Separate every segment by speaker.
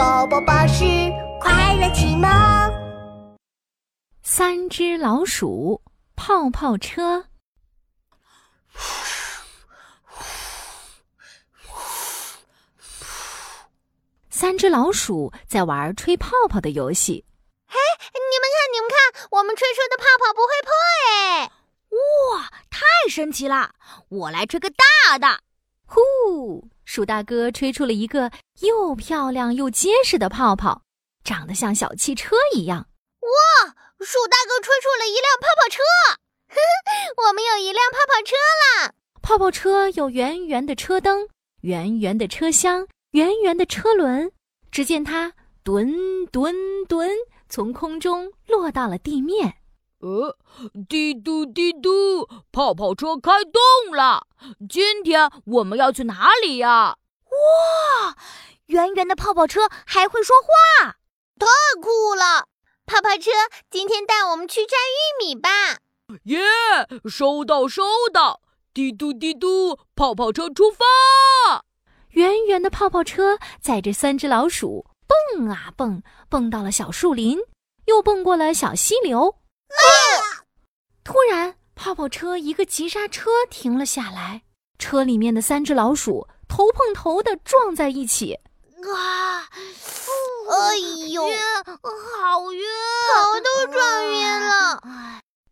Speaker 1: 宝宝巴士快乐启蒙。
Speaker 2: 三只老鼠泡泡车。三只老鼠在玩吹泡泡的游戏。
Speaker 3: 嘿，你们看，你们看，我们吹出的泡泡不会破哎！
Speaker 4: 哇，太神奇了！我来吹个大的。
Speaker 2: 呼，鼠大哥吹出了一个又漂亮又结实的泡泡，长得像小汽车一样。
Speaker 3: 哇，鼠大哥吹出了一辆泡泡车！呵呵，我们有一辆泡泡车啦！
Speaker 2: 泡泡车有圆圆的车灯，圆圆的车厢，圆圆的车轮。只见它吨吨吨，从空中落到了地面。
Speaker 5: 呃，滴嘟滴嘟，泡泡车开动了。今天我们要去哪里呀？
Speaker 4: 哇，圆圆的泡泡车还会说话，
Speaker 3: 太酷了！泡泡车，今天带我们去摘玉米吧。
Speaker 5: 耶，收到收到。滴嘟滴嘟，泡泡车出发。
Speaker 2: 圆圆的泡泡车载着三只老鼠蹦啊蹦，蹦到了小树林，又蹦过了小溪流。突然，泡泡车一个急刹车停了下来，车里面的三只老鼠头碰头的撞在一起。
Speaker 3: 啊！哎呦，
Speaker 4: 晕，好晕，
Speaker 3: 头都撞晕了。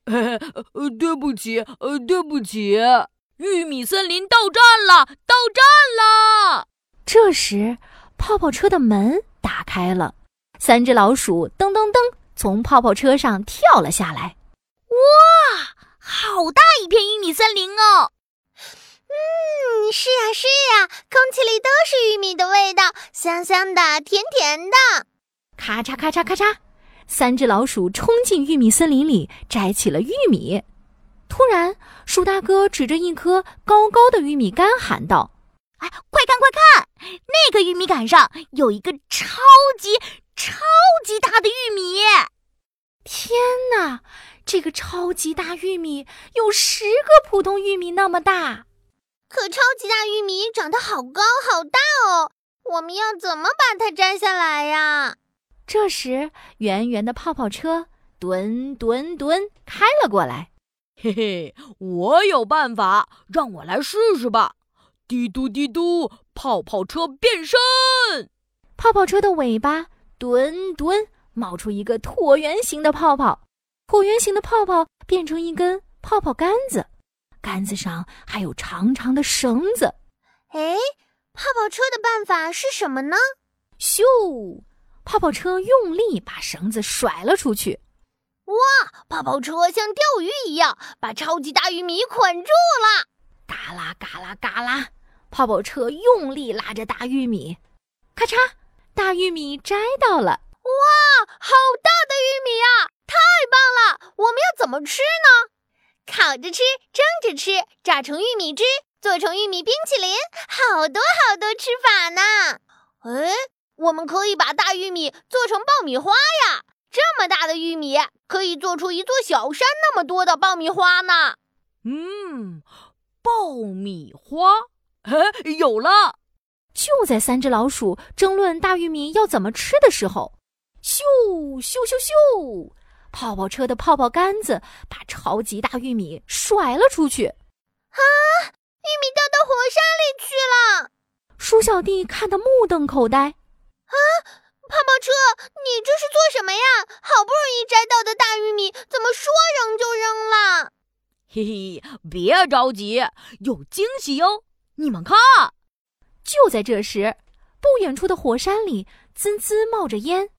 Speaker 5: 呃，对不起，呃，对不起。玉米森林到站了，到站了。
Speaker 2: 这时，泡泡车的门打开了，三只老鼠噔噔噔从泡泡车上跳了下来。
Speaker 4: 哇，好大一片玉米森林哦！
Speaker 3: 嗯，是呀是呀，空气里都是玉米的味道，香香的，甜甜的。
Speaker 2: 咔嚓咔嚓咔嚓，三只老鼠冲进玉米森林里，摘起了玉米。突然，鼠大哥指着一棵高高的玉米杆喊道：“
Speaker 4: 哎，快看快看，那个玉米杆上有一个超级超级大的玉米！
Speaker 2: 天哪！”这个超级大玉米有十个普通玉米那么大，
Speaker 3: 可超级大玉米长得好高好大哦！我们要怎么把它摘下来呀？
Speaker 2: 这时，圆圆的泡泡车蹲蹲蹲开了过来，
Speaker 5: 嘿嘿，我有办法，让我来试试吧！滴嘟滴嘟，泡泡车变身，
Speaker 2: 泡泡车的尾巴蹲蹲冒出一个椭圆形的泡泡。椭圆形的泡泡变成一根泡泡杆子，杆子上还有长长的绳子。
Speaker 3: 哎，泡泡车的办法是什么呢？
Speaker 2: 咻！泡泡车用力把绳子甩了出去。
Speaker 3: 哇！泡泡车像钓鱼一样把超级大玉米捆住了。
Speaker 2: 嘎啦嘎啦嘎啦！泡泡车用力拉着大玉米，咔嚓！大玉米摘到了。
Speaker 3: 哇！好大的玉米啊！太棒了！我们要怎么吃呢？烤着吃，蒸着吃，榨成玉米汁，做成玉米冰淇淋，好多好多吃法呢。哎，我们可以把大玉米做成爆米花呀！这么大的玉米可以做出一座小山那么多的爆米花呢。
Speaker 5: 嗯，爆米花，哎，有了！
Speaker 2: 就在三只老鼠争论大玉米要怎么吃的时候，咻咻咻咻！泡泡车的泡泡杆子把超级大玉米甩了出去，
Speaker 3: 啊！玉米掉到火山里去了。
Speaker 2: 鼠小弟看得目瞪口呆。
Speaker 3: 啊！泡泡车，你这是做什么呀？好不容易摘到的大玉米，怎么说扔就扔了？
Speaker 5: 嘿嘿，别着急，有惊喜哟！你们看，
Speaker 2: 就在这时，不远处的火山里滋滋冒着烟，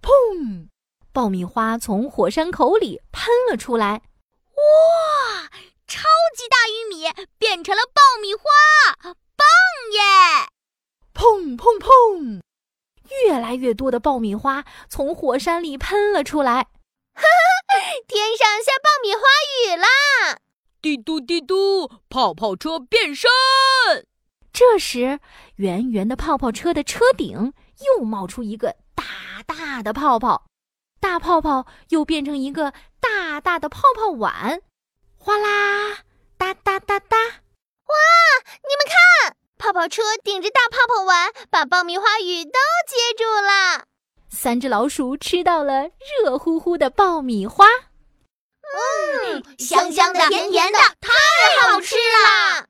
Speaker 2: 砰！爆米花从火山口里喷了出来，
Speaker 4: 哇！超级大玉米变成了爆米花，棒耶！
Speaker 2: 砰砰砰！越来越多的爆米花从火山里喷了出来，
Speaker 3: 哈哈！天上下爆米花雨啦！
Speaker 5: 滴嘟滴嘟，泡泡车变身。
Speaker 2: 这时，圆圆的泡泡车的车顶又冒出一个大大的泡泡。大泡泡又变成一个大大的泡泡碗，哗啦哒哒哒哒！
Speaker 3: 哇，你们看，泡泡车顶着大泡泡碗，把爆米花雨都接住了。
Speaker 2: 三只老鼠吃到了热乎乎的爆米花。
Speaker 3: 嗯，香香的，甜甜的，太好吃了。